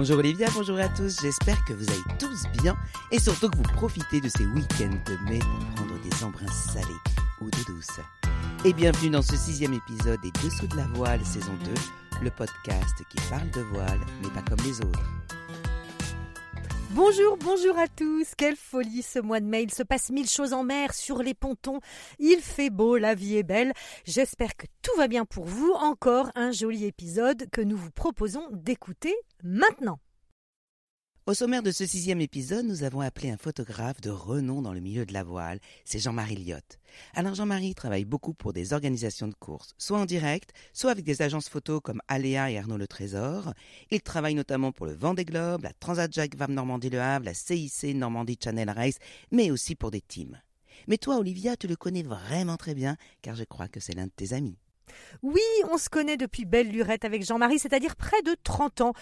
Bonjour Olivia, bonjour à tous, j'espère que vous allez tous bien et surtout que vous profitez de ces week-ends de mai pour prendre des embruns salés ou de douce. Et bienvenue dans ce sixième épisode des Dessous de la voile saison 2, le podcast qui parle de voile mais pas comme les autres. Bonjour, bonjour à tous. Quelle folie ce mois de mai. Il se passe mille choses en mer, sur les pontons. Il fait beau, la vie est belle. J'espère que tout va bien pour vous. Encore un joli épisode que nous vous proposons d'écouter maintenant. Au sommaire de ce sixième épisode, nous avons appelé un photographe de renom dans le milieu de la voile, c'est Jean-Marie Liotte. Alors Jean-Marie travaille beaucoup pour des organisations de courses, soit en direct, soit avec des agences photos comme Aléa et Arnaud Le Trésor. Il travaille notamment pour le Vendée Globe, la Transat Jacques Vam Normandie Le Havre, la CIC Normandie Channel Race, mais aussi pour des teams. Mais toi, Olivia, tu le connais vraiment très bien, car je crois que c'est l'un de tes amis. Oui, on se connaît depuis belle lurette avec Jean-Marie, c'est-à-dire près de 30 ans,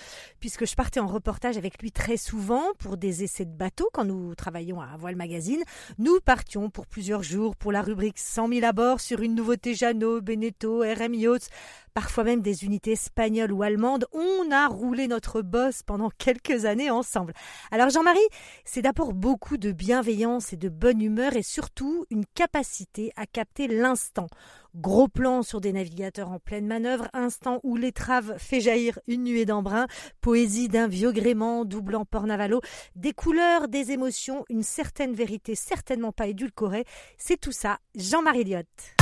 puisque je partais en reportage avec lui très souvent pour des essais de bateaux quand nous travaillions à Voile Magazine. Nous partions pour plusieurs jours pour la rubrique 100 000 à bord sur une nouveauté Jeannot, Beneteau, RM Yachts, parfois même des unités espagnoles ou allemandes. On a roulé notre boss pendant quelques années ensemble. Alors Jean-Marie, c'est d'abord beaucoup de bienveillance et de bonne humeur et surtout une capacité à capter l'instant. Gros plan sur des navigateurs en pleine manœuvre, instant où l'étrave fait jaillir une nuée d'embrun, poésie d'un vieux gréement doublant port navalo, des couleurs, des émotions, une certaine vérité certainement pas édulcorée. C'est tout ça, Jean-Marie Liotte.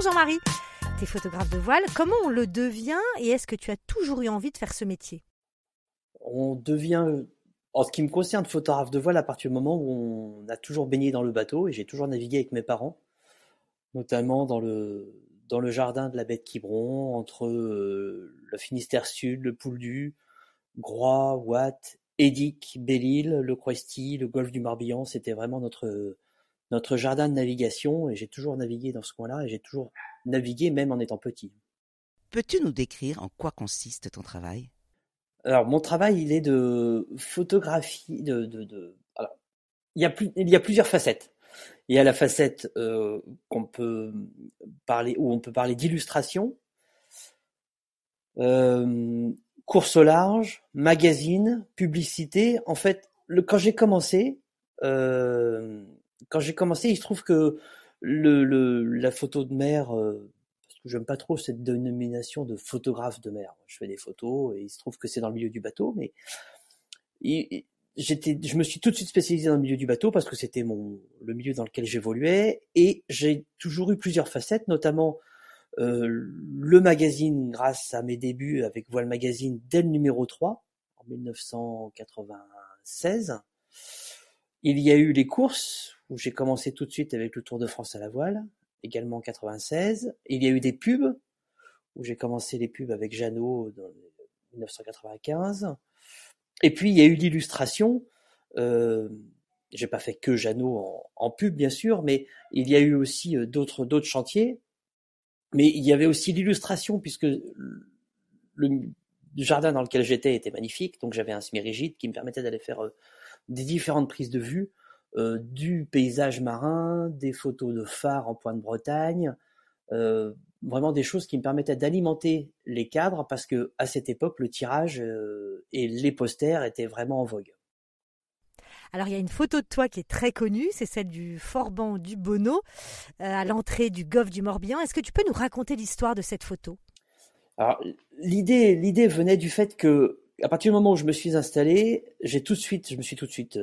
Jean-Marie, tu es photographe de voile. Comment on le devient et est-ce que tu as toujours eu envie de faire ce métier? On devient en ce qui me concerne, photographe de voile, à partir du moment où on a toujours baigné dans le bateau, et j'ai toujours navigué avec mes parents, notamment dans le, dans le jardin de la baie de Quiberon, entre euh, le Finistère Sud, le Pouldu, Groix, Watt, Édic, Belle-Île, le Croesti, le golfe du Morbihan, c'était vraiment notre, notre jardin de navigation, et j'ai toujours navigué dans ce coin-là, et j'ai toujours navigué même en étant petit. Peux-tu nous décrire en quoi consiste ton travail? Alors, mon travail, il est de photographie, de, de, de... Alors, il y a plus, il y a plusieurs facettes. Il y a la facette euh, qu'on peut parler, où on peut parler d'illustration, euh, course au large, magazine, publicité. En fait, le, quand j'ai commencé, euh, quand j'ai commencé, il se trouve que le, le, la photo de mer, euh, j'aime pas trop cette dénomination de photographe de mer. Je fais des photos et il se trouve que c'est dans le milieu du bateau, mais j'étais, je me suis tout de suite spécialisé dans le milieu du bateau parce que c'était mon le milieu dans lequel j'évoluais et j'ai toujours eu plusieurs facettes, notamment euh, le magazine grâce à mes débuts avec Voile Magazine dès le numéro 3 en 1996. Il y a eu les courses où j'ai commencé tout de suite avec le Tour de France à la voile également en 96. Il y a eu des pubs, où j'ai commencé les pubs avec Jeannot en 1995. Et puis il y a eu l'illustration. Euh, j'ai pas fait que Jeannot en, pub bien sûr, mais il y a eu aussi euh, d'autres d'autres chantiers. Mais il y avait aussi l'illustration puisque le, jardin dans lequel j'étais était magnifique, donc j'avais un semi-rigide qui me permettait d'aller faire euh, des différentes prises de vue euh, du paysage marin, des photos de phares en pointe Bretagne, euh, vraiment des choses qui me permettaient d'alimenter les cadres parce que à cette époque le tirage euh, et les posters étaient vraiment en vogue. Alors il y a une photo de toi qui est très connue, c'est celle du Forban du Bonneau à l'entrée du golfe du Morbihan. Est-ce que tu peux nous raconter l'histoire de cette photo? Alors l'idée l'idée venait du fait que à partir du moment où je me suis installé, j'ai tout de suite je me suis tout de suite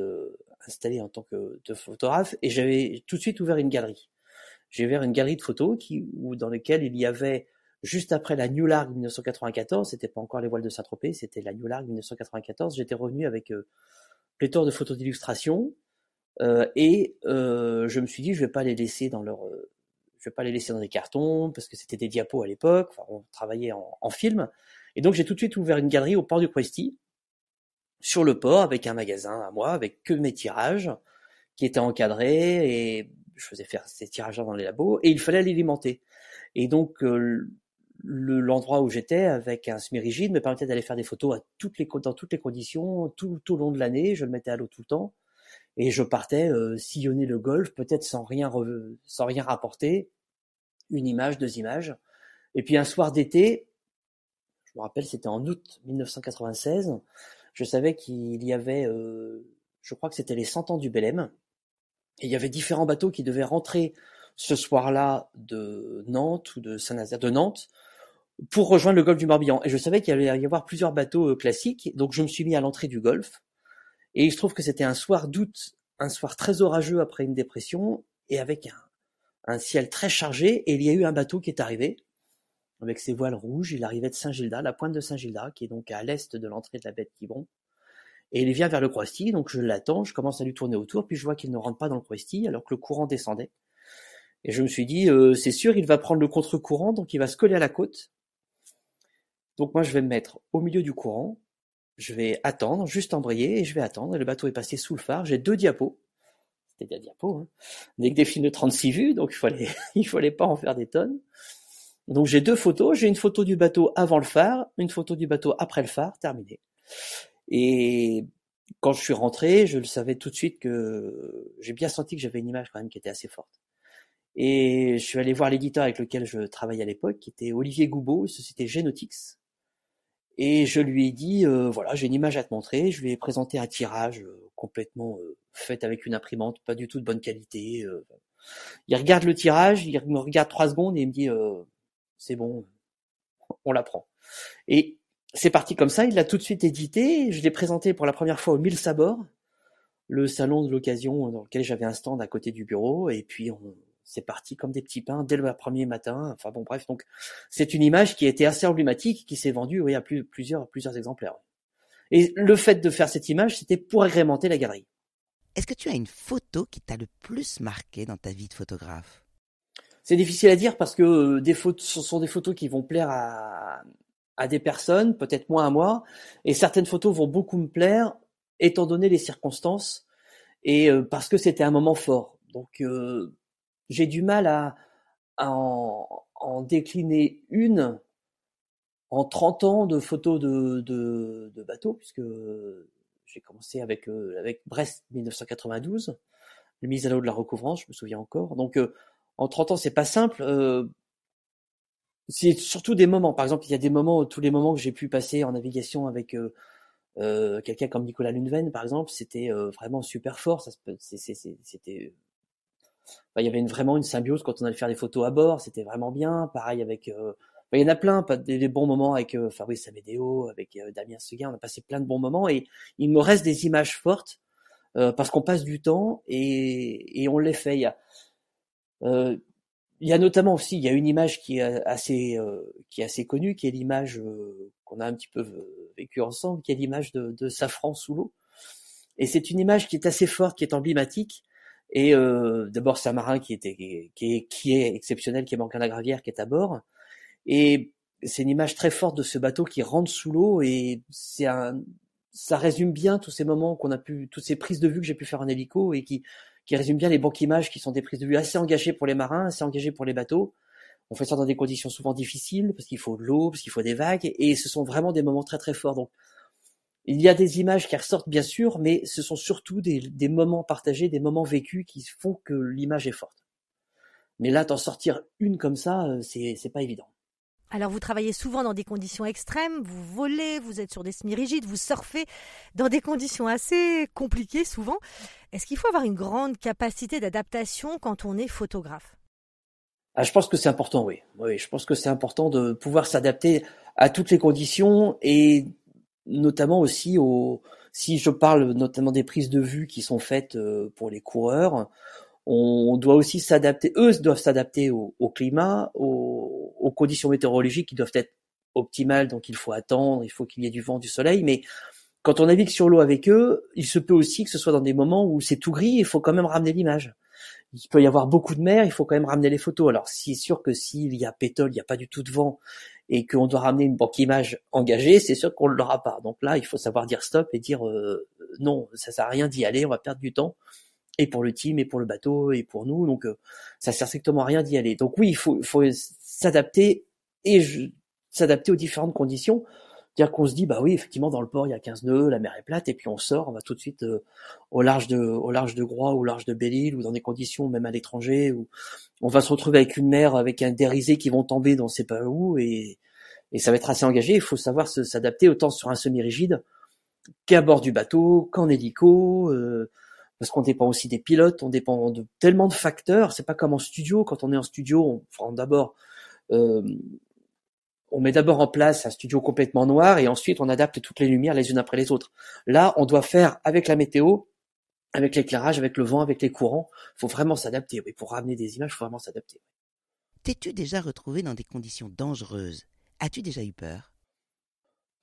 installé en tant que photographe et j'avais tout de suite ouvert une galerie. J'ai ouvert une galerie de photos qui, où, dans lesquelles il y avait, juste après la New Largue 1994, c'était pas encore les voiles de Saint-Tropez, c'était la New Largue 1994, j'étais revenu avec euh, pléthore de photos d'illustration euh, et euh, je me suis dit je vais pas les laisser dans leur euh, je vais pas les laisser dans des cartons parce que c'était des diapos à l'époque, on travaillait en, en film et donc j'ai tout de suite ouvert une galerie au port du Questy sur le port avec un magasin à moi, avec que mes tirages qui étaient encadrés et je faisais faire ces tirages dans les labos et il fallait l'alimenter. Et donc euh, l'endroit où j'étais avec un semi-rigide me permettait d'aller faire des photos à toutes les, dans toutes les conditions, tout, au long de l'année. Je le mettais à l'eau tout le temps et je partais euh, sillonner le golfe, peut-être sans rien sans rien rapporter, une image, deux images. Et puis un soir d'été, me rappelle, c'était en août 1996, je savais qu'il y avait, euh, je crois que c'était les 100 ans du Belém, et il y avait différents bateaux qui devaient rentrer ce soir-là de Nantes ou de Saint-Nazaire, de Nantes, pour rejoindre le golfe du Morbihan. Et je savais qu'il allait y avoir plusieurs bateaux euh, classiques, donc je me suis mis à l'entrée du golfe. Et il se trouve que c'était un soir d'août, un soir très orageux après une dépression, et avec un, un, ciel très chargé, et il y a eu un bateau qui est arrivé, avec ses voiles rouges, il arrivait de Saint-Gildas, la pointe de Saint-Gildas, qui est donc à l'est de l'entrée de la baie de Quiberon. Et il vient vers le Croisty, donc je l'attends, je commence à lui tourner autour, puis je vois qu'il ne rentre pas dans le Croisty, alors que le courant descendait. Et je me suis dit, euh, c'est sûr, il va prendre le contre-courant, donc il va se coller à la côte. Donc moi, je vais me mettre au milieu du courant, je vais attendre, juste embrayer, et je vais attendre. Et le bateau est passé sous le phare. J'ai deux diapos. C'était des diapos, hein. Des films de 36 vues, donc il fallait, il fallait pas en faire des tonnes. Donc j'ai deux photos. J'ai une photo du bateau avant le phare, une photo du bateau après le phare, terminé. Et quand je suis rentré, je le savais tout de suite que j'ai bien senti que j'avais une image quand même qui était assez forte. Et je suis allé voir l'éditeur avec lequel je travaillais à l'époque, qui était Olivier Goubeau, société Genotix. Et je lui ai dit, euh, voilà, j'ai une image à te montrer. Je lui ai présenté un tirage euh, complètement euh, fait avec une imprimante, pas du tout de bonne qualité. Euh. Il regarde le tirage, il me regarde trois secondes et il me dit, c'est bon, on l'apprend. Et c'est parti comme ça. Il l'a tout de suite édité. Je l'ai présenté pour la première fois au Mille Sabords, le salon de l'occasion dans lequel j'avais un stand à côté du bureau. Et puis on, c'est parti comme des petits pains dès le premier matin. Enfin bon, bref, donc c'est une image qui a été assez emblématique, qui s'est vendue oui, à plus, plusieurs, plusieurs exemplaires. Et le fait de faire cette image, c'était pour agrémenter la galerie. Est-ce que tu as une photo qui t'a le plus marqué dans ta vie de photographe? C'est difficile à dire parce que euh, des photos, ce sont des photos qui vont plaire à, à des personnes, peut-être moins à moi, et certaines photos vont beaucoup me plaire étant donné les circonstances et euh, parce que c'était un moment fort. Donc euh, j'ai du mal à, en, en, décliner une en 30 ans de photos de, de, de bateaux, puisque j'ai commencé avec, euh, avec Brest 1992, le mise à l'eau de la recouvrance, je me souviens encore. Donc euh, en 30 ans, c'est pas simple. Euh, c'est surtout des moments. Par exemple, il y a des moments, tous les moments que j'ai pu passer en navigation avec euh, quelqu'un comme Nicolas Luneven, par exemple, c'était vraiment super fort. C'était il y avait vraiment une symbiose quand on allait faire des photos à bord, c'était vraiment bien. Pareil avec, euh, il y en a plein, des, bons moments avec euh, Fabrice Amédéo, avec euh, Damien Seguin, on a passé plein de bons moments et il me reste des images fortes euh, parce qu'on passe du temps et, et on les fait. Euh, il y a notamment aussi, il y a une image qui est assez, qui est assez connue, qui est l'image qu'on a un petit peu vécue ensemble, qui est l'image de, de Safran sous l'eau. Et c'est une image qui est assez forte, qui est emblématique et euh, d'abord, c'est un marin qui, était, qui, est, qui est exceptionnel, qui est la Gravière, qui est à bord. Et c'est une image très forte de ce bateau qui rentre sous l'eau et c'est un, ça résume bien tous ces moments qu'on a pu, toutes ces prises de vue que j'ai pu faire en hélico et qui, qui résument bien les banques images qui sont des prises de vue assez engagées pour les marins, assez engagées pour les bateaux. On fait ça dans des conditions souvent difficiles parce qu'il faut de l'eau, parce qu'il faut des vagues et ce sont vraiment des moments très très forts. Donc il y a des images qui ressortent bien sûr, mais ce sont surtout des, moments partagés, des moments vécus qui font que l'image est forte. Mais là, d'en sortir une comme ça, euh, c'est pas évident. Alors vous travaillez souvent dans des conditions extrêmes, vous volez, vous êtes sur des semi-rigides, vous surfez dans des conditions assez compliquées souvent. Est-ce qu'il faut avoir une grande capacité d'adaptation quand on est photographe? Ah, Je pense que c'est important, oui. oui. Je pense que c'est important de pouvoir s'adapter à toutes les conditions et notamment aussi au, si je parle notamment des prises de vue qui sont faites euh, pour les coureurs, on doit aussi s'adapter, eux doivent s'adapter au, climat, aux, conditions météorologiques qui doivent être optimales, donc il faut attendre, il faut qu'il y ait du vent, du soleil, mais quand on navigue sur l'eau avec eux, il se peut aussi que ce soit dans des moments où c'est tout gris, il faut quand même ramener l'image. Il peut y avoir beaucoup de mer, il faut quand même ramener les photos. Alors c'est sûr que s'il y a pétole, il n'y a pas du tout de vent, et qu'on doit ramener une banque image engagée, c'est sûr qu'on ne l'aura pas. Donc là, il faut savoir dire stop et dire euh, non, ça sert à rien d'y aller, on va perdre du temps et pour le team et pour le bateau et pour nous. Donc euh, ça sert strictement à rien d'y aller. Donc oui, il faut, faut s'adapter et s'adapter aux différentes conditions C'est-à-dire qu'on se dit, bah oui, effectivement, dans le port, il y a 15 nœuds, la mer est plate, et puis on sort, on va tout de suite euh, au large de, au large de Groix, au large de Belle-Île, ou dans des conditions même à l'étranger, où on va se retrouver avec une mer, avec un dérisé qui vont tomber dans ses pas où, et, et ça va être assez engagé. Il faut savoir s'adapter autant sur un semi-rigide qu'à bord du bateau, qu'en hélico, euh, parce qu'on dépend aussi des pilotes, on dépend de tellement de facteurs. C'est pas comme en studio. Quand on est en studio, on prend d'abord euh, on met d'abord en place un studio complètement noir et ensuite on adapte toutes les lumières les unes après les autres. Là, on doit faire avec la météo, avec l'éclairage, avec le vent, avec les courants. Il faut vraiment s'adapter. Oui, pour ramener des images, il faut vraiment s'adapter. T'es-tu déjà retrouvé dans des conditions dangereuses? As-tu déjà eu peur?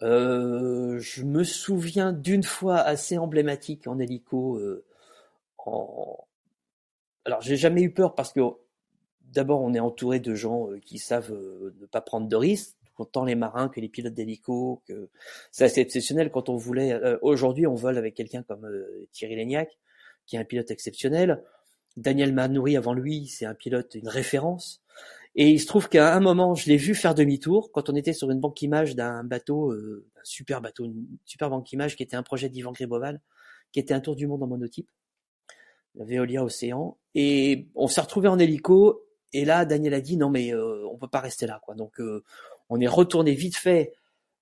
Euh, Je me souviens d'une fois assez emblématique en hélico. Euh, Alors, j'ai jamais eu peur parce que d'abord, on est entouré de gens euh, qui savent euh, ne pas prendre de risques, autant les marins que les pilotes d'hélico, que c'est assez exceptionnel quand on voulait. Euh, aujourd'hui, on vole avec quelqu'un comme Thierry Legnac, qui est un pilote exceptionnel. Daniel Manouri avant lui, c'est un pilote, une référence. Et il se trouve qu'à un moment, je l'ai vu faire demi-tour quand on était sur une banque image d'un bateau, un super bateau, une super banque image qui était un projet d'Ivan Griboval, qui était un tour du monde en monotype, Veolia Océan. Et on s'est retrouvé en hélico et là, Daniel a dit non mais euh, on peut pas rester là quoi. Donc euh, on est retourné vite fait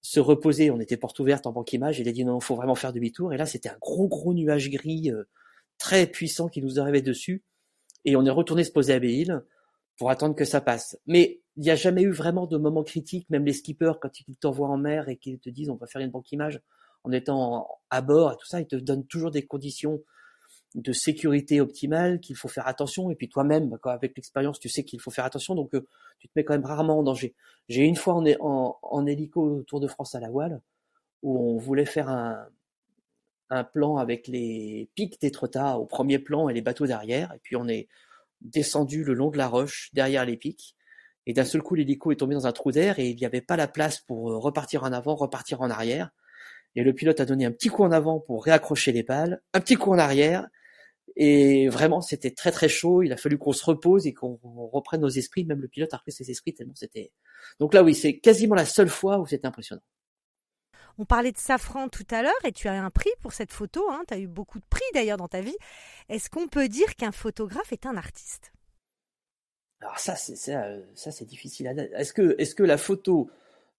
se reposer. On était porte ouverte en banque image. Il a dit non, faut vraiment faire demi-tour. Et là, c'était un gros gros nuage gris euh, très puissant qui nous arrivait dessus. Et on est retourné se poser à Béil pour attendre que ça passe. Mais il n'y a jamais eu vraiment de moment critique. Même les skippers, quand ils t'envoient en mer et qu'ils te disent on va faire une banque image en étant à bord et tout ça, ils te donnent toujours des conditions de sécurité optimale, qu'il faut faire attention, et puis toi-même, avec l'expérience, tu sais qu'il faut faire attention, donc euh, tu te mets quand même rarement en danger. J'ai une fois en, hélico Tour de France à la voile, où on voulait faire un, un plan avec les pics d'Étretat au premier plan et les bateaux derrière, et puis on est descendu le long de la roche, derrière les pics, et d'un seul coup l'hélico est tombé dans un trou d'air, et il n'y avait pas la place pour euh, repartir en avant, repartir en arrière, et le pilote a donné un petit coup en avant pour réaccrocher les pales, un petit coup en arrière, et vraiment, c'était très très chaud. Il a fallu qu'on se repose et qu'on reprenne nos esprits. Même le pilote a repris ses esprits tellement c'était. Donc là, oui, c'est quasiment la seule fois où c'était impressionnant. On parlait de Safran tout à l'heure et tu as un prix pour cette photo. Hein. Tu as eu beaucoup de prix d'ailleurs dans ta vie. Est-ce qu'on peut dire qu'un photographe est un artiste? Alors ça, c'est ça, ça c'est difficile à dire. Est-ce que, est-ce que la photo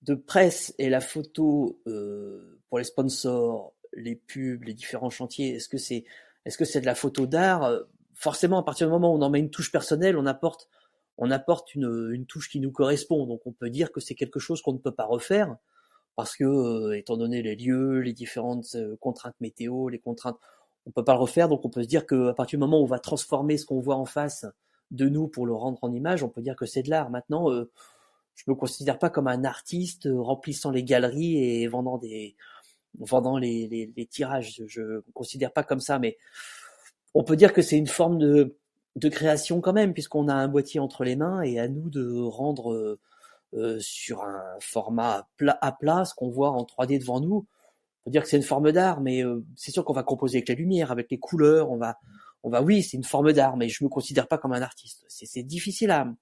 de presse et la photo euh, pour les sponsors, les pubs, les différents chantiers, est-ce que c'est est-ce que c'est de la photo d'art euh, Forcément, à partir du moment où on en met une touche personnelle, on apporte, on apporte une, touche qui nous correspond. Donc, on peut dire que c'est quelque chose qu'on ne peut pas refaire parce que, euh, étant donné les lieux, les différentes euh, contraintes météo, les contraintes, on peut pas le refaire. Donc, on peut se dire que à partir du moment où on va transformer ce qu'on voit en face de nous pour le rendre en image, on peut dire que c'est de l'art. Maintenant, je me considère pas comme un artiste remplissant les galeries et vendant des vendant les, les, les tirages. Je ne considère pas comme ça, mais on peut dire que c'est une forme de, de création quand même, puisqu'on a un boîtier entre les mains et à nous de rendre euh, euh sur un format à plat ce qu'on voit en 3D devant nous. On peut dire que c'est une forme d'art, mais euh, c'est sûr qu'on va composer avec la lumière, avec les couleurs, on va, on va, oui, c'est une forme d'art, mais je me considère pas comme un artiste. C'est difficile à,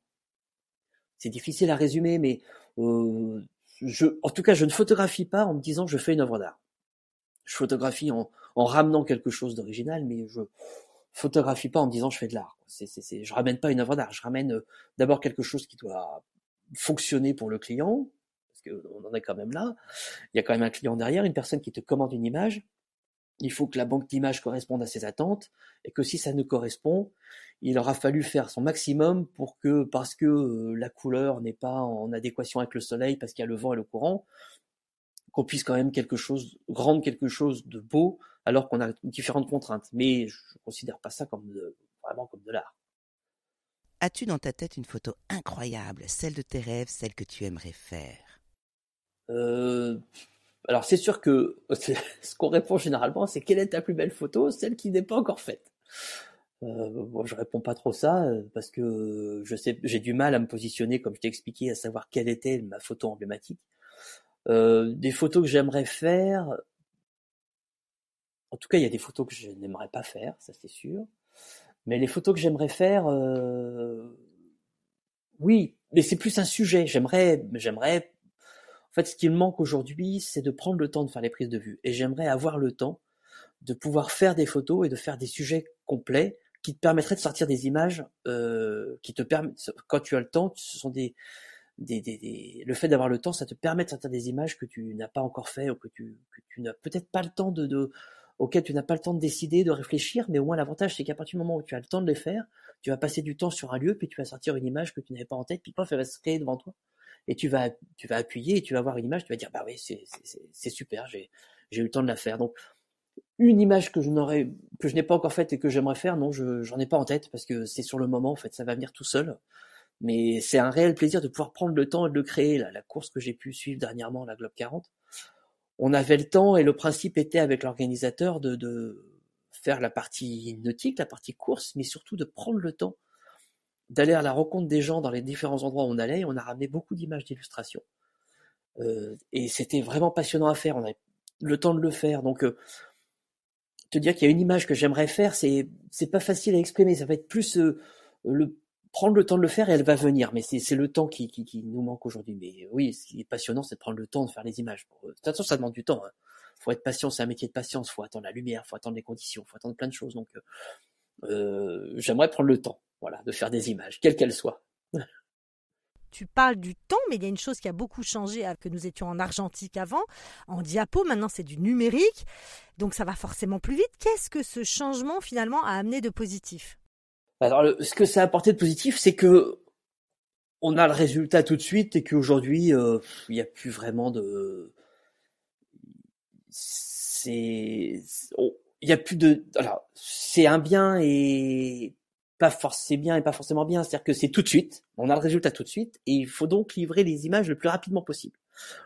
c'est difficile à résumer, mais euh, je, en tout cas, je ne photographie pas en me disant je fais une œuvre d'art. Je photographie en, en ramenant quelque chose d'original, mais je photographie pas en me disant je fais de l'art. C'est, c'est, je ramène pas une œuvre d'art, je ramène euh, d'abord quelque chose qui doit fonctionner pour le client, parce qu'on en est quand même là. Il y a quand même un client derrière, une personne qui te commande une image. Il faut que la banque d'images corresponde à ses attentes, et que si ça ne correspond, il aura fallu faire son maximum pour que, parce que euh, la couleur n'est pas en adéquation avec le soleil, parce qu'il y a le vent et le courant, qu'on puisse quand même quelque chose, rendre quelque chose de beau, alors qu'on a différentes contraintes. Mais je ne considère pas ça comme vraiment comme de l'art. As-tu dans ta tête une photo incroyable, celle de tes rêves, celle que tu aimerais faire? Euh, Alors c'est sûr que ce qu'on répond généralement, c'est quelle est ta plus belle photo, celle qui n'est pas encore faite. Euh, bon, je réponds pas trop ça euh, parce que je sais, j'ai du mal à me positionner, comme je t'ai expliqué, à savoir quelle était ma photo emblématique. Euh, des photos que j'aimerais faire. En tout cas, il y a des photos que je n'aimerais pas faire, ça c'est sûr. Mais les photos que j'aimerais faire, oui, mais c'est plus un sujet. J'aimerais, j'aimerais En fait, ce qui me manque aujourd'hui, c'est de prendre le temps de faire les prises de vue. Et j'aimerais avoir le temps de pouvoir faire des photos et de faire des sujets complets qui te permettraient de sortir des images euh, qui te permettent, quand tu as le temps, ce sont des, des, des, des le fait d'avoir le temps, ça te permet de sortir des images que tu n'as pas encore fait ou que tu, que tu n'as peut-être pas le temps de, de auquel tu n'as pas le temps de décider, de réfléchir, mais au moins l'avantage c'est qu'à partir du moment où tu as le temps de les faire, tu vas passer du temps sur un lieu, puis tu vas sortir une image que tu n'avais pas en tête, puis pof, elle va se créer devant toi. Et tu vas, tu vas appuyer et tu vas voir une image, tu vas dire, bah oui, c'est, super, j'ai eu le temps de la faire. Donc, une image que je n'aurais, que je n'ai pas encore faite et que j'aimerais faire, non, je, j'en ai pas en tête parce que c'est sur le moment, en fait, ça va venir tout seul. Mais c'est un réel plaisir de pouvoir prendre le temps et de le créer. La, la course que j'ai pu suivre dernièrement, la Globe 40, on avait le temps et le principe était avec l'organisateur de, de faire la partie nautique, la partie course, mais surtout de prendre le temps d'aller à la rencontre des gens dans les différents endroits où on allait. Et on a ramené beaucoup d'images d'illustration. Euh, et c'était vraiment passionnant à faire. On avait le temps de le faire. Donc, euh, te dire qu'il y a une image que j'aimerais faire, c'est c'est pas facile à exprimer. Ça va être plus euh, le prendre le temps de le faire et elle va venir. Mais c'est le temps qui, qui, nous manque aujourd'hui. Mais oui, ce qui est passionnant, c'est de prendre le temps de faire les images. De toute façon, ça demande du temps. Hein. Faut être patient, c'est un métier de patience. Faut attendre la lumière, faut attendre les conditions, faut attendre plein de choses. Donc, euh, j'aimerais prendre le temps, voilà, de faire des images, quelles qu'elles soient. tu parles du temps, mais il y a une chose qui a beaucoup changé, que nous étions en argentique avant, en diapo, maintenant c'est du numérique, donc ça va forcément plus vite. Qu'est-ce que ce changement finalement a amené de positif? Alors, ce que ça a apporté de positif, c'est que on a le résultat tout de suite et qu'aujourd'hui, euh, il n'y a plus vraiment de... C'est... Il n'y a plus de... Alors, c'est un bien et pas forcément bien et pas forcément bien, c'est-à-dire que c'est tout de suite, on a le résultat tout de suite, et il faut donc livrer les images le plus rapidement possible.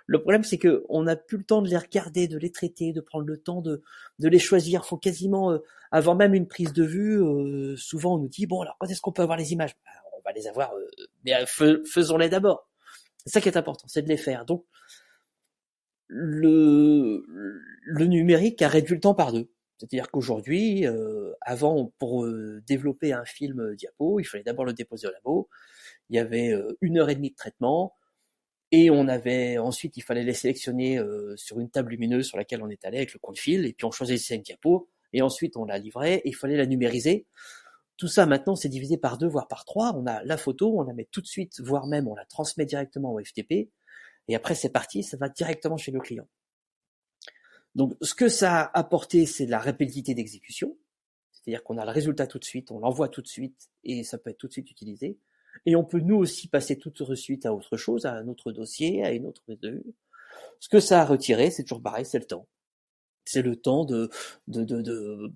Le problème, c'est que on n'a plus le temps de les regarder, de les traiter, de prendre le temps de, de les choisir. Faut quasiment, euh, avant même une prise de vue, euh, souvent on nous dit bon alors quand est-ce qu'on peut avoir les images? Bah, On va les avoir, euh, mais faisons-les d'abord. C'est ça qui est important, c'est de les faire. Donc le, le numérique a réduit le temps par deux. C'est-à-dire qu'aujourd'hui, euh, avant, pour euh, développer un film euh, diapo, il fallait d'abord le déposer au labo. Il y avait une heure et demie de traitement, et on avait ensuite, il fallait les sélectionner sur une table lumineuse sur laquelle on est allé avec le compte fil, et puis on choisissait une diapo, et ensuite on la livrait, et il fallait la numériser. Tout ça maintenant, c'est divisé par deux, voire par trois. On a la photo, on la met tout de suite, voire même on la transmet directement au FTP, et après c'est parti, ça va directement chez le client. Donc, ce que ça a apporté, c'est de la rapidité d'exécution. C'est-à-dire qu'on a le résultat tout de suite, on l'envoie tout de suite et ça peut être tout de suite utilisé. Et on peut nous aussi passer tout de suite à autre chose, à un autre dossier, à une autre. Ce que ça a retiré, c'est toujours pareil, c'est le temps. C'est le temps de, de, de, de,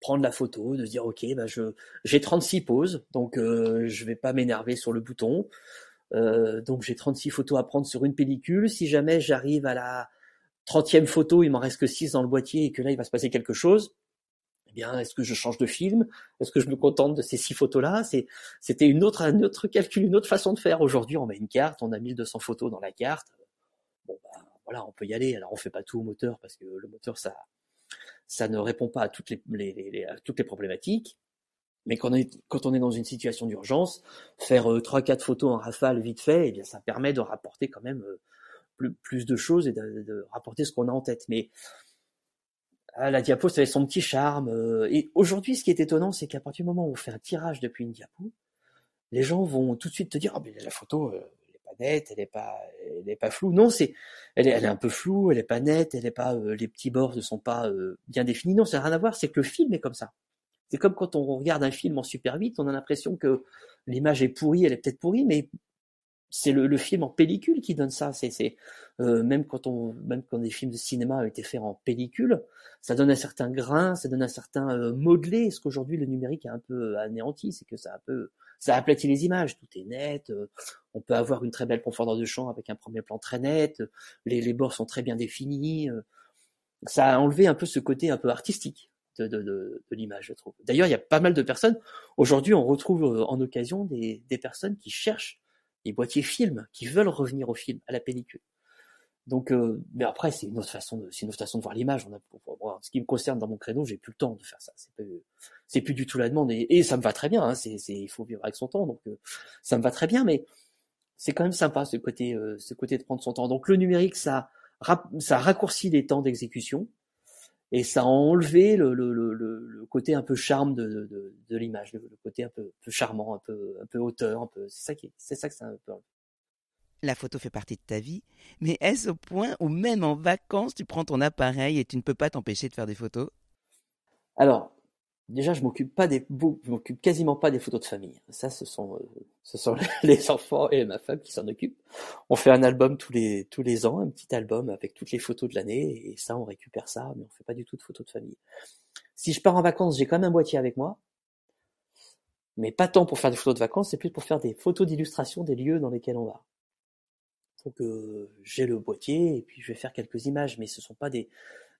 prendre la photo, de dire ok, bah je j'ai 36 poses, donc euh, je vais pas m'énerver sur le bouton. Euh, donc j'ai 36 photos à prendre sur une pellicule. Si jamais j'arrive à la 30e photo, il m'en reste que 6 dans le boîtier et que là, il va se passer quelque chose, eh bien, est-ce que je change de film? Est-ce que je me contente de ces six photos-là? C'est, C'était une autre, un autre calcul, une autre façon de faire. Aujourd'hui, on met une carte, on a 1200 photos dans la carte. Bon, ben, voilà, on peut y aller. Alors, on fait pas tout au moteur parce que le moteur, ça, ça ne répond pas à toutes les, problématiques. Mais quand on est, dans une situation d'urgence, faire euh, trois, quatre photos en rafale vite fait, eh bien, ça permet de rapporter quand même euh, plus, de choses et de, rapporter ce qu'on a en tête. Mais ah, la diapo, ça avait son petit charme. Euh, et aujourd'hui, ce qui est étonnant, c'est qu'à partir du moment où on fait un tirage depuis une diapo, les gens vont tout de suite te dire, ah, mais la photo, euh, elle est pas nette, elle est pas, elle est pas floue. Non, c'est, elle est, elle est un peu floue, elle est pas nette, elle est pas, euh, les petits bords ne sont pas bien définis. Non, ça n'a rien à voir. C'est que le film est comme ça. C'est comme quand on regarde un film en super vite, on a l'impression que l'image est pourrie, elle est peut-être pourrie, mais c'est le, film en pellicule qui donne ça. C'est euh, même quand des films de cinéma ont été faits en pellicule, ça donne un certain grain, ça donne un certain euh, modelé. Ce qu'aujourd'hui le numérique a un peu anéanti, c'est que ça a un peu ça aplati les images. Tout est net. Euh, on peut avoir une très belle profondeur de champ avec un premier plan très net. Les, bords sont très bien définis. Euh. ça a enlevé un peu ce côté un peu artistique. De, l'image, je trouve. D'ailleurs, il y a pas mal de personnes. Aujourd'hui, on retrouve en occasion des personnes qui cherchent les boîtiers film qui veulent revenir au film, à la pellicule. Donc, euh, mais après, c'est une autre façon de, c'est une autre façon de voir l'image. On a, ce qui me concerne dans mon créneau, j'ai plus le temps de faire ça. C'est plus, c'est plus du tout la demande et, ça me va très bien. Hein, c'est, il faut vivre avec son temps, donc euh, ça me va très bien. Mais c'est quand même sympa ce côté, euh, ce côté de prendre son temps. Donc le numérique, ça, ça raccourcit les temps d'exécution et ça a enlevé le, le, le, le côté un peu charme de, de, de, l'image, le, côté un peu, peu, charmant, un peu, un peu hauteur, un peu. C'est ça qui, c'est ça que un peu. La photo fait partie de ta vie, mais est-ce au point où même en vacances, tu prends ton appareil et tu ne peux pas t'empêcher de faire des photos? Alors, déjà, je m'occupe pas des, je m'occupe quasiment pas des photos de famille. Ça, ce sont, euh, ce sont les enfants et ma femme qui s'en occupent. On fait un album tous les, tous les ans, un petit album avec toutes les photos de l'année, et ça, on récupère ça, mais on fait pas du tout de photos de famille. Si je pars en vacances, j'ai quand même un boîtier avec moi, mais pas tant pour faire des photos de vacances, c'est plus pour faire des photos d'illustration des lieux dans lesquels on va. Donc euh, j'ai le boîtier et puis je vais faire quelques images, mais ce sont pas des,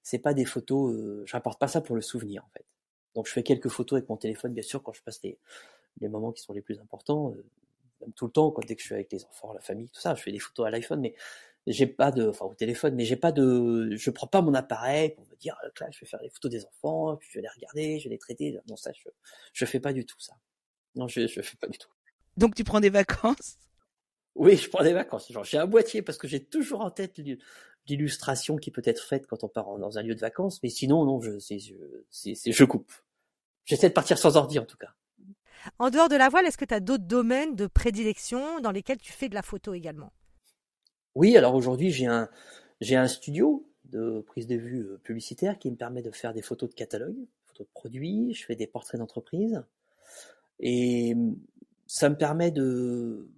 c'est pas des photos. Euh, j'apporte pas ça pour le souvenir en fait. Donc je fais quelques photos avec mon téléphone, bien sûr, quand je passe les, les moments qui sont les plus importants, euh, même tout le temps, quand dès que je suis avec les enfants, la famille, tout ça, je fais des photos à l'iPhone, mais j'ai pas de, enfin au téléphone, mais j'ai pas de, je prends pas mon appareil pour me dire, là, je vais faire les photos des enfants, puis je vais les regarder, je vais les traiter. Non, ça, je, je fais pas du tout ça. Non, je, je fais pas du tout. Donc tu prends des vacances? Oui, je prends des vacances. Genre, j'ai un boîtier parce que j'ai toujours en tête l'illustration qui peut être faite quand on part dans un lieu de vacances. Mais sinon, non, je, c'est, je, je coupe. J'essaie de partir sans ordi, en tout cas. En dehors de la voile, est-ce que tu as d'autres domaines de prédilection dans lesquels tu fais de la photo également? Oui, alors aujourd'hui, j'ai un, j'ai un studio de prise de vue euh, publicitaire qui me permet de faire des photos de catalogue, photos de produits, je fais des portraits d'entreprise. Et ça me permet de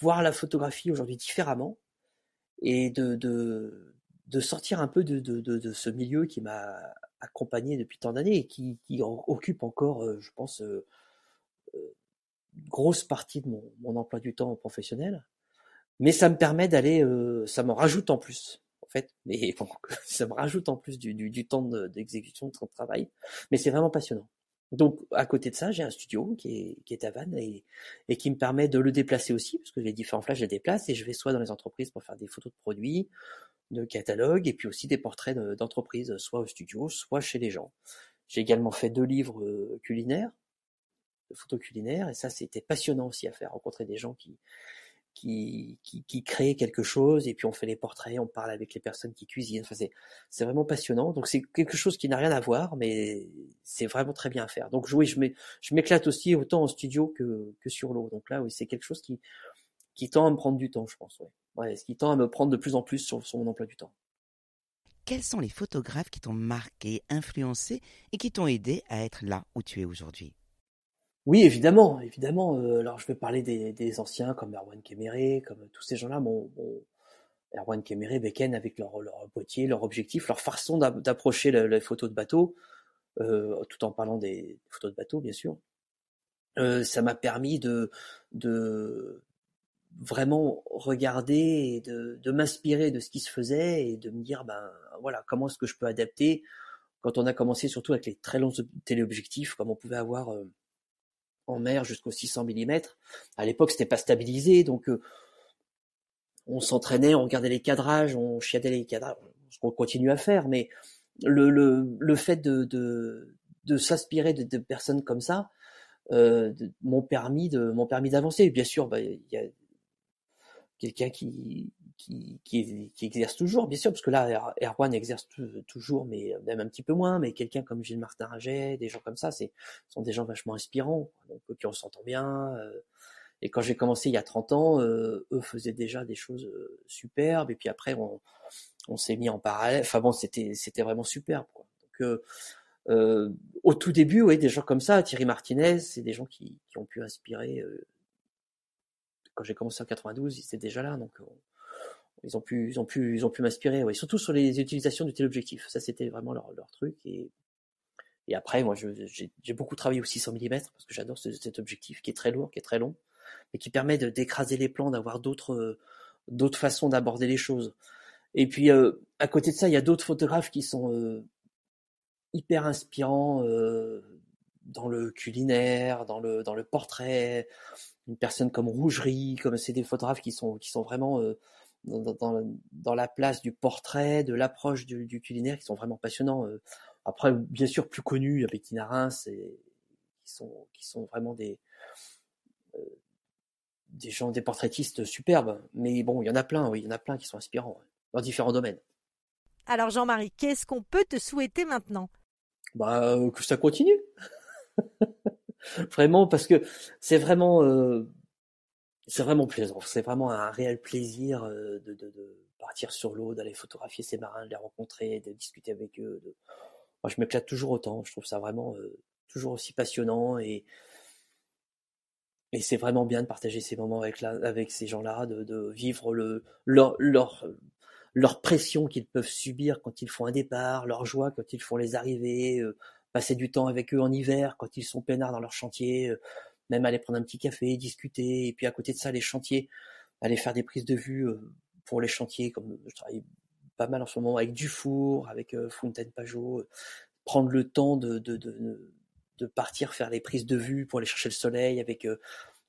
voir la photographie aujourd'hui différemment et de, de, de, sortir un peu de, de, de ce milieu qui m'a accompagné depuis tant d'années et qui, qui, occupe encore, euh, je pense, euh, euh, grosse partie de mon, mon, emploi du temps professionnel. Mais ça me permet d'aller, ça me rajoute en plus, en fait, mais ça me rajoute en plus du, du, du temps d'exécution, de, de travail. Mais c'est vraiment passionnant. Donc, à côté de ça, j'ai un studio qui est, qui est à Vannes et, et, qui me permet de le déplacer aussi, parce que les différents flashs, je les déplace et je vais soit dans les entreprises pour faire des photos de produits, de catalogues, et puis aussi des portraits d'entreprises, soit au studio, soit chez les gens. J'ai également fait deux livres euh, culinaires, de photos culinaires, et ça, c'était passionnant aussi à faire, rencontrer des gens qui, qui, qui, qui crée quelque chose et puis on fait les portraits, on parle avec les personnes qui cuisinent. Enfin, c'est, vraiment passionnant. Donc c'est quelque chose qui n'a rien à voir, mais c'est vraiment très bien à faire. Donc oui, je m'éclate aussi autant en studio que, que sur l'eau. Donc là, oui, c'est quelque chose qui, qui tend à me prendre du temps, je pense. Ouais. Ouais, ce qui tend à me prendre de plus en plus sur, sur mon emploi du temps. Quels sont les photographes qui t'ont marqué, influencé et qui t'ont aidé à être là où tu es aujourd'hui? Oui, évidemment, évidemment. Euh, alors, je vais parler des, des anciens comme Erwan Kéméré, comme tous ces gens-là. Bon, bon, Erwan Kéméré, Beken, avec leur, leur boîtier, leur objectif, leur façon d'approcher les photos de bateau, euh, tout en parlant des photos de bateau, bien sûr. Euh, ça m'a permis de, de vraiment regarder et de, de m'inspirer de ce qui se faisait et de me dire, ben voilà, comment est-ce que je peux adapter quand on a commencé surtout avec les très longs téléobjectifs, comme on pouvait avoir euh, en mer jusqu'au 600 mm. À l'époque, c'était pas stabilisé, donc euh, on s'entraînait, on regardait les cadrages, on chiadait les cadrages, ce qu'on continue à faire, mais le, le, le fait de, de, de s'inspirer de, de, personnes comme ça euh, m'ont permis de m'ont permis d'avancer. Bien sûr, bah, il y a quelqu'un qui, qui, qui, qui, exerce toujours, bien sûr, parce que là, Erwan exerce toujours, mais même un petit peu moins, mais quelqu'un comme Gilles Martin Raget, des gens comme ça, c'est sont des gens vachement inspirants, donc qui on s'entend bien. Euh, et quand j'ai commencé il y a 30 ans, euh, eux faisaient déjà des choses euh, superbes, et puis après on, on s'est mis en parallèle. Enfin bon, c'était c'était vraiment superbe. Quoi. Donc euh, au tout début, oui, des gens comme ça, Thierry Martinez, c'est des gens qui, qui ont pu inspirer. Quand j'ai commencé en 92, ils étaient déjà là, donc ils ont pu, ils ont pu, ils ont pu m'inspirer. Surtout sur les utilisations du téléobjectif. Ça, c'était vraiment leur, leur truc. Et, et après, moi, j'ai beaucoup travaillé au 600 mm parce que j'adore cet objectif qui est très lourd, qui est très long, mais qui permet d'écraser les plans, d'avoir d'autres, d'autres façons d'aborder les choses. Et puis, euh, à côté de ça, il y a d'autres photographes qui sont euh, hyper inspirants euh, dans le culinaire, dans le, dans le portrait. Une personne comme Rougerie, comme c'est des photographes qui sont, qui sont vraiment euh, dans, dans, la place du portrait, de l'approche du, du, culinaire, qui sont vraiment passionnants. Euh. Après, bien sûr, plus connus, avec Tina Reims, et, qui, sont, qui sont vraiment des, euh, des gens, des portraitistes superbes. Mais bon, il y en a plein, oui, il y en a plein qui sont inspirants dans différents domaines. Alors Jean-Marie, qu'est-ce qu'on peut te souhaiter maintenant? Bah que ça continue. vraiment parce que c'est vraiment c'est vraiment plaisant. C'est vraiment un réel plaisir de, de, partir sur l'eau, d'aller photographier ces marins, de les rencontrer, de discuter avec eux. Moi, je m'éclate toujours autant. Je trouve ça vraiment toujours aussi passionnant et et c'est vraiment bien de partager ces moments avec, avec ces gens-là, de, vivre le, leur, leur, leur pression qu'ils peuvent subir quand ils font un départ, leur joie quand ils font les arrivées, euh, passer du temps avec eux en hiver quand ils sont peinards dans leur chantier, euh, même aller prendre un petit café, discuter, et puis à côté de ça, les chantiers, aller faire des prises de vue euh, pour les chantiers, comme je travaille pas mal en ce moment avec Dufour, avec Fontaine Pajot, prendre le temps de, de, de partir faire les prises de vue pour aller chercher le soleil avec euh,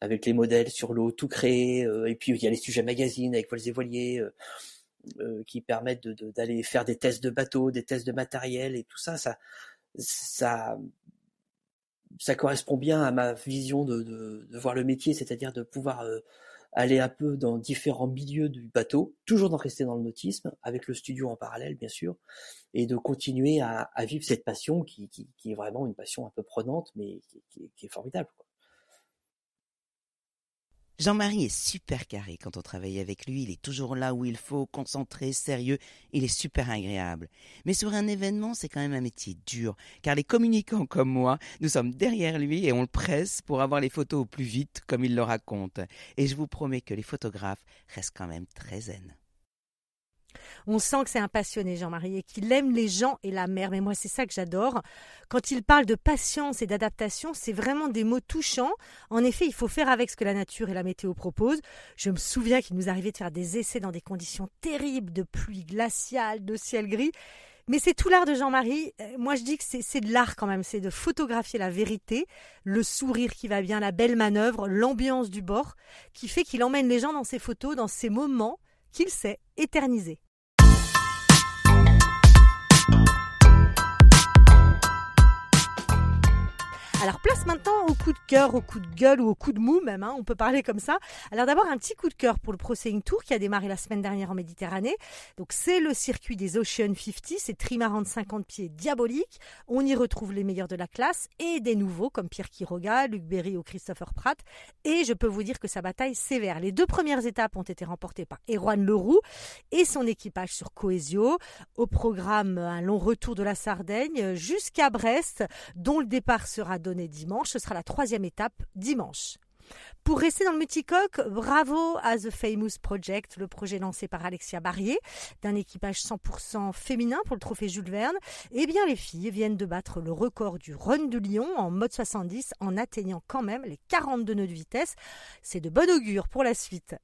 avec les modèles sur l'eau tout créé. Euh, et puis il y a les sujets magazines avec voiles et voiliers euh, qui permettent d'aller faire des tests de bateaux, des tests de matériel et tout ça, ça ça ça correspond bien à ma vision de, de, voir le métier, c'est-à-dire de pouvoir aller un peu dans différents milieux du bateau, toujours d'en rester dans le nautisme, avec le studio en parallèle bien sûr, et de continuer à, vivre cette passion qui, est vraiment une passion un peu prenante, mais qui, qui est formidable. Jean-Marie est super carré quand on travaille avec lui, il est toujours là où il faut, concentré, sérieux, il est super agréable. Mais sur un événement, c'est quand même un métier dur, car les communicants comme moi, nous sommes derrière lui et on le presse pour avoir les photos au plus vite, comme il le raconte. Et je vous promets que les photographes restent quand même très zen. On sent que c'est un passionné, Jean-Marie, et qu'il aime les gens et la mer. Mais moi, c'est ça que j'adore. Quand il parle de patience et d'adaptation, c'est vraiment des mots touchants. En effet, il faut faire avec ce que la nature et la météo proposent. Je me souviens qu'il nous arrivait de faire des essais dans des conditions terribles de pluie glaciale, de ciel gris. Mais c'est tout l'art de Jean-Marie. Euh, moi, je dis que c'est de l'art quand même. C'est de photographier la vérité, le sourire qui va bien, la belle manœuvre, l'ambiance du bord, qui fait qu'il emmène les gens dans ses photos, dans ces moments qu'il sait éterniser. Alors place maintenant au coup de cœur, au coup de gueule ou au coup de mou même, hein, on peut parler comme ça. Alors d'abord un petit coup de cœur pour le Pro Tour qui a démarré la semaine dernière en Méditerranée. Donc c'est le circuit des Ocean 50, c'est trimaran de 50 pieds diabolique. On y retrouve les meilleurs de la classe et des nouveaux comme Pierre Quiroga, Luc Berry ou Christopher Pratt. Et je peux vous dire que sa bataille sévère. Les deux premières étapes ont été remportées par Erwan Leroux et son équipage sur Coesio. Au programme un long retour de la Sardaigne jusqu'à Brest dont le départ sera donné dimanche. Ce sera la troisième étape dimanche. Pour rester dans le multicoque, bravo à The Famous Project, le projet lancé par Alexia Barrier, d'un équipage 100% féminin pour le trophée Jules Verne. Eh bien, les filles viennent de battre le record du run de Lyon en mode 70 en atteignant quand même les 42 nœuds de vitesse. C'est de bon augure pour la suite.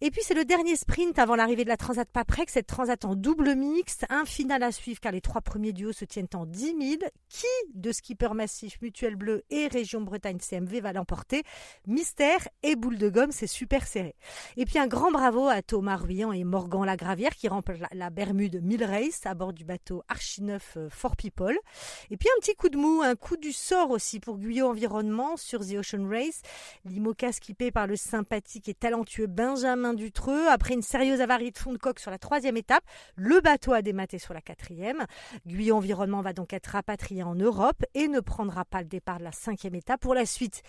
Et puis c'est le dernier sprint avant l'arrivée de la Transat Paprec, cette Transat en double mixte, un final à suivre car les trois premiers duos se tiennent en 10 000. Qui de Skipper Massif, Mutuel Bleu et Région Bretagne CMV va l'emporter? Mystère et boule de gomme, c'est super serré. Et puis un grand bravo à Thomas Ruyant et Morgan Lagravière qui remportent la, Bermude 1000 Race à bord du bateau Archi 9 euh, For People. Et puis un petit coup de mou, un coup du sort aussi pour Guyot Environnement sur The Ocean Race. L'IMOCA skippé par le sympathique et talentueux Benjamin du Treux. Après une sérieuse avarie de fond de coque sur la troisième étape, le bateau a dématé sur la quatrième. Guyot Environnement va donc être rapatrié en Europe et ne prendra pas le départ de la cinquième étape. Pour la suite,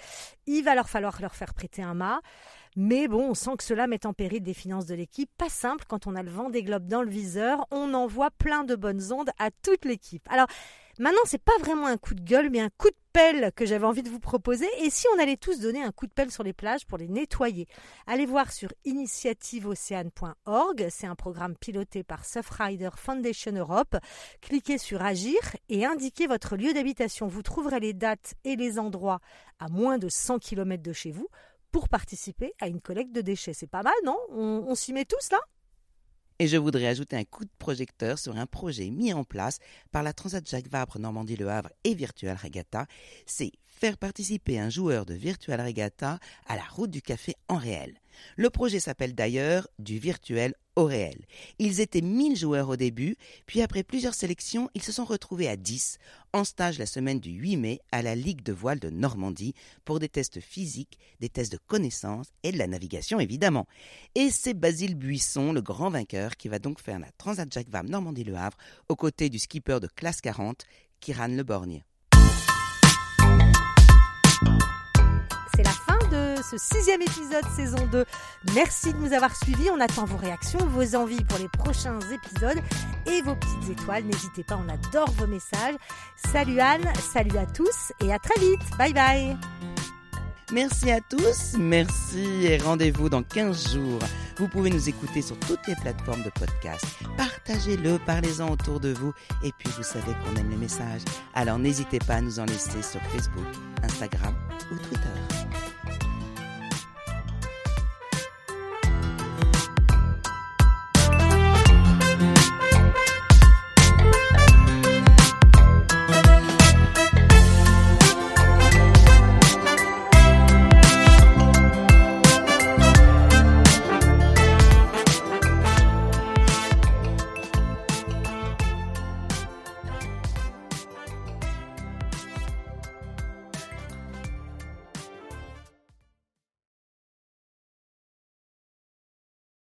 il va leur falloir leur faire prêter un mât. Mais bon, on sent que cela met en péril des finances de l'équipe. Pas simple quand on a le vent des globes dans le viseur. On envoie plein de bonnes ondes à toute l'équipe. Alors, Maintenant, c'est pas vraiment un coup de gueule, mais un coup de pelle que j'avais envie de vous proposer. Et si on allait tous donner un coup de pelle sur les plages pour les nettoyer Allez voir sur initiativeocéane.org. C'est un programme piloté par Surfrider Foundation Europe. Cliquez sur Agir et indiquez votre lieu d'habitation. Vous trouverez les dates et les endroits à moins de 100 km de chez vous pour participer à une collecte de déchets. C'est pas mal, non? On, on s'y met tous là? Et je voudrais ajouter un coup de projecteur sur un projet mis en place par la Transat Jacques Vabre Normandie-Le Havre et Virtual Regatta. C'est faire participer un joueur de Virtual Regatta à la route du café en réel. Le projet s'appelle d'ailleurs du virtuel au réel. Ils étaient 1000 joueurs au début, puis après plusieurs sélections, ils se sont retrouvés à 10 en stage la semaine du 8 mai à la Ligue de voile de Normandie pour des tests physiques, des tests de connaissances et de la navigation évidemment. Et c'est Basile Buisson, le grand vainqueur, qui va donc faire la Transat Jacques Vabre Normandie-Le Havre aux côtés du skipper de classe 40, Kiran Le Borgne. De ce sixième épisode saison 2. Merci de nous avoir suivis. On attend vos réactions, vos envies pour les prochains épisodes et vos petites étoiles. N'hésitez pas, on adore vos messages. Salut Anne, salut à tous et à très vite. Bye bye. Merci à tous, merci et rendez-vous dans 15 jours. Vous pouvez nous écouter sur toutes les plateformes de podcast. Partagez-le, parlez-en autour de vous et puis vous savez qu'on aime les messages. Alors n'hésitez pas à nous en laisser sur Facebook, Instagram ou Twitter.